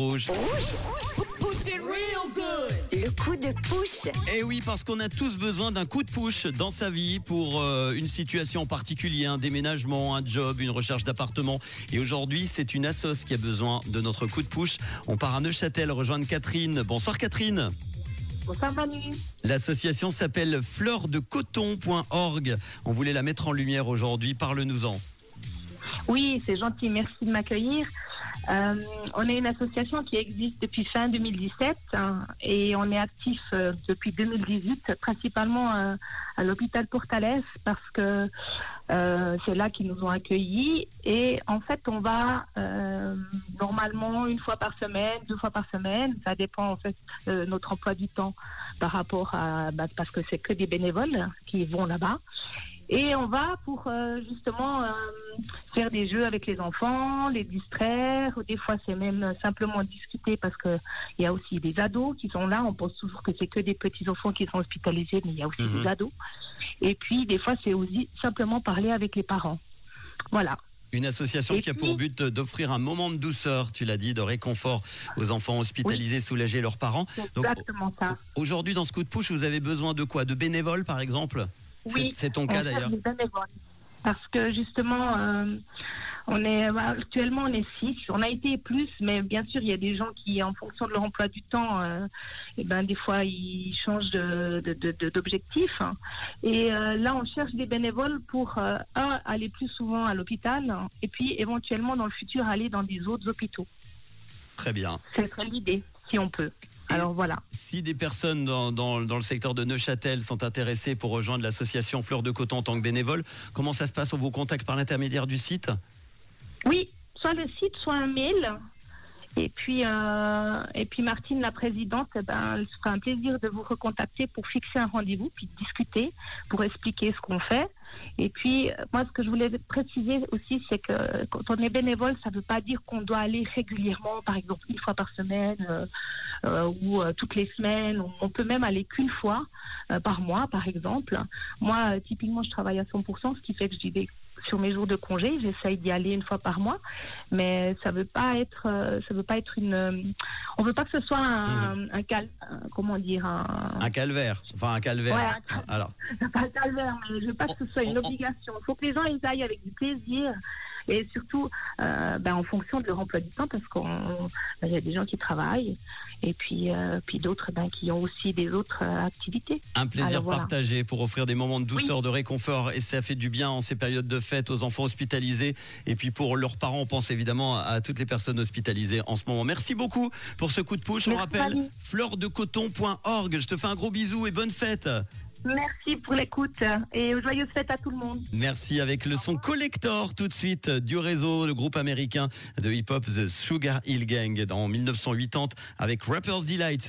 Rouge. Le coup de. Et Eh oui, parce qu'on a tous besoin d'un coup de push dans sa vie pour euh, une situation en particulier, un déménagement, un job, une recherche d'appartement. Et aujourd'hui, c'est une assoce qui a besoin de notre coup de push. On part à Neuchâtel rejoindre Catherine. Bonsoir Catherine. Bonsoir Manu. L'association s'appelle fleurdecoton.org. On voulait la mettre en lumière aujourd'hui. Parle-nous-en. Oui, c'est gentil, merci de m'accueillir. Euh, on est une association qui existe depuis fin 2017 hein, et on est actif euh, depuis 2018, principalement euh, à l'hôpital Portales parce que c'est là qu'ils nous ont accueillis et en fait on va normalement une fois par semaine, deux fois par semaine, ça dépend en fait de notre emploi du temps par rapport à bah, parce que c'est que des bénévoles qui vont là-bas. Et on va pour justement faire des jeux avec les enfants, les distraire. Ou Des fois, c'est même simplement discuter parce que il y a aussi des ados qui sont là. On pense toujours que c'est que des petits enfants qui sont hospitalisés, mais il y a aussi Mhm. des ados. Et puis, des fois, c'est aussi simplement parler avec les parents. Voilà. Une association Et qui a pour but d'offrir un moment de douceur, tu l'as dit, de réconfort aux enfants hospitalisés, soulager leurs parents. Donc, exactement ça. Aujourd'hui, dans ce coup de push, vous avez besoin de quoi? De bénévoles, par exemple? Oui, C'est- ton On cas d'ailleurs. Parce que justement, euh, on est bah, actuellement on est six. On a été plus, mais bien sûr il y a des gens qui, en fonction de leur emploi du temps, euh, et ben des fois ils changent de de- de- de- d'objectif. hein. Et euh, là on cherche des bénévoles pour un aller plus souvent à l'hôpital et puis éventuellement dans le futur aller dans des autres hôpitaux. Très bien. Ce serait l'idée si on peut. Alors voilà. Si des personnes dans, dans- dans le secteur de Neuchâtel sont intéressées pour rejoindre l'association Fleur de Coton en tant que bénévole, comment ça se passe? On vous contacte par l'intermédiaire du site? Oui, soit le site, soit un mail. Et puis, euh, et puis Martine, la présidente, eh ben, elle se fera un plaisir de vous recontacter pour fixer un rendez-vous, puis discuter, pour expliquer ce qu'on fait. Et puis, moi, ce que je voulais préciser aussi, c'est que quand on est bénévole, ça ne veut pas dire qu'on doit aller régulièrement, par exemple une fois par semaine euh, euh, ou euh, toutes les semaines. On- peut même aller qu'une fois par mois, par exemple. Moi, typiquement, je travaille à 100%, ce qui fait que j'y vais sur mes jours de congé. J'essaye d'y aller une fois par mois, mais ça veut pas être, euh, ça veut pas être une. euh, on veut pas que ce soit un, un cal, un- comment dire, un, Un calvaire. Enfin, un calvaire. Ouais, un- Alors, pas un calvaire, mais je veux pas que ce soit une on- on- obligation. Il faut que les gens ils aillent avec du plaisir et surtout euh, ben, en fonction de leur emploi du temps parce qu'il y a des gens qui travaillent et puis euh, puis d'autres ben, qui ont aussi des autres euh, activités. un plaisir Alors, voilà. partagé pour offrir des moments de douceur, de réconfort, et ça fait du bien en ces périodes de fête aux enfants hospitalisés. Et puis pour leurs parents, on pense évidemment à toutes les personnes hospitalisées en ce moment. Merci beaucoup pour ce coup de. On Merci, rappelle Marie. fleurdecoton.org. Je te fais un gros bisou et bonne fête. Merci pour l'écoute et joyeuses fêtes à tout le monde. Merci avec le son collector tout de suite du réseau, le groupe américain de hip-hop The Sugar Hill Gang en 1980 avec Rapper's Delight.